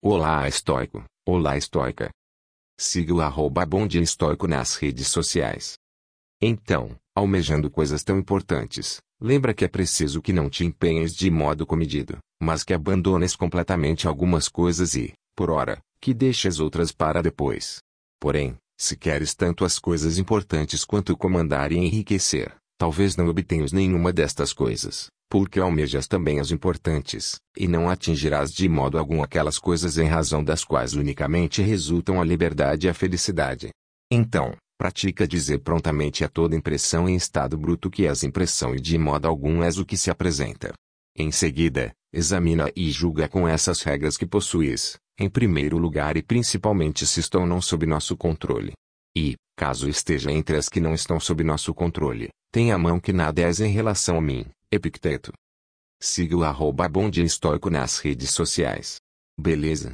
Olá estoico, olá estoica. Siga o arroba bonde estoico nas redes sociais. Então, almejando coisas tão importantes, lembra que é preciso que não te empenhes de modo comedido, mas que abandones completamente algumas coisas e, por ora, que deixes outras para depois. Porém, se queres tanto as coisas importantes quanto comandar e enriquecer, talvez não obtenhas nenhuma destas coisas, porque almejas também as importantes, e não atingirás de modo algum aquelas coisas em razão das quais unicamente resultam a liberdade e a felicidade. Então, pratica dizer prontamente a toda impressão em estado bruto que és impressão e de modo algum és o que se apresenta. Em seguida, examina e julga com essas regras que possuis, em primeiro lugar e principalmente se estão não sob nosso controle. E, caso esteja entre as que não estão sob nosso controle, tenha a mão que nada és em relação a mim, Epicteto. Siga o arroba Bonde Estoico nas redes sociais. Beleza?